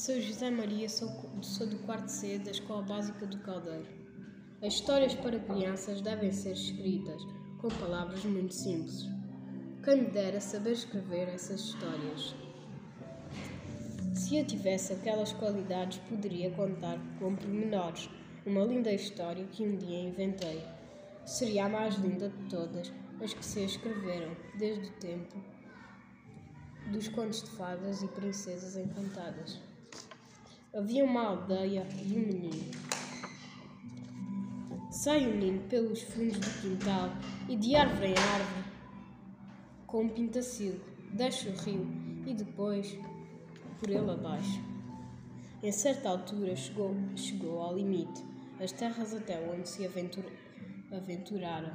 Sou José Maria, sou, sou do quarto C da Escola Básica do Caldeiro. As histórias para crianças devem ser escritas com palavras muito simples. Quem me dera saber escrever essas histórias. Se eu tivesse aquelas qualidades, poderia contar com pormenores uma linda história que um dia inventei. Seria a mais linda de todas as que se escreveram desde o tempo dos contos de fadas e princesas encantadas. Havia uma aldeia e um menino. Sai o menino pelos fundos do quintal e de árvore em árvore com um pintacilgo, desce o rio e depois por ele abaixo. Em certa altura chegou, chegou ao limite, as terras até onde se aventura, aventurara,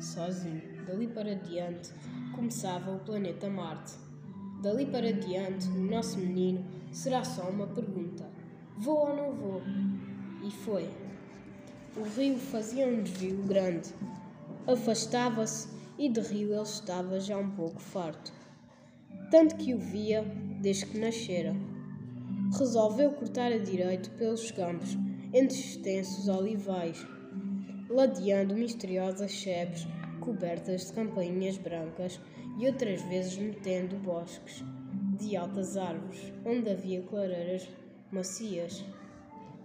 sozinho. Dali para diante começava o planeta Marte. Dali para diante, o nosso menino será só uma pergunta: vou ou não vou? E foi. O rio fazia um desvio grande. Afastava-se e de rio ele estava já um pouco farto. Tanto que o via desde que nascera. Resolveu cortar a direito pelos campos, entre extensos olivais, ladeando misteriosas sebes cobertas de campainhas brancas e outras vezes metendo bosques de altas árvores, onde havia clareiras macias,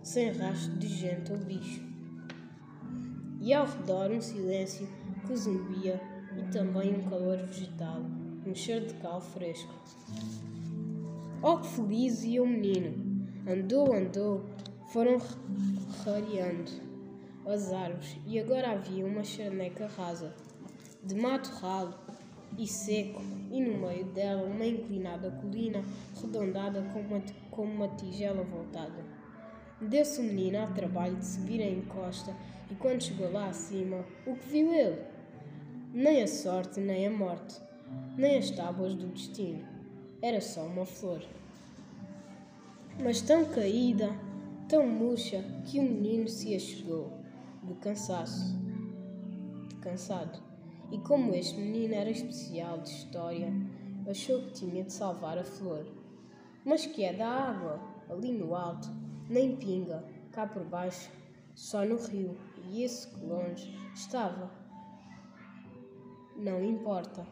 sem rastro de gente ou bicho. E ao redor um silêncio que zumbia e também um calor vegetal, um cheiro de cal fresco. Oh, que feliz ia o menino! Andou, andou, foram rareando as árvores e agora havia uma charneca rasa, de mato ralo e seco, e no meio dela uma inclinada colina arredondada com uma, com uma tigela voltada. Deu-se o menino ao trabalho de subir a encosta e quando chegou lá acima, o que viu ele? Nem a sorte, nem a morte, nem as tábuas do destino. Era só uma flor. Mas tão caída, tão murcha, que o menino se achegou, de cansaço, de cansado. E como este menino era especial de história, achou que tinha de salvar a flor. Mas que é da água, ali no alto, nem pinga, cá por baixo, só no rio, e esse que longe estava. Não importa.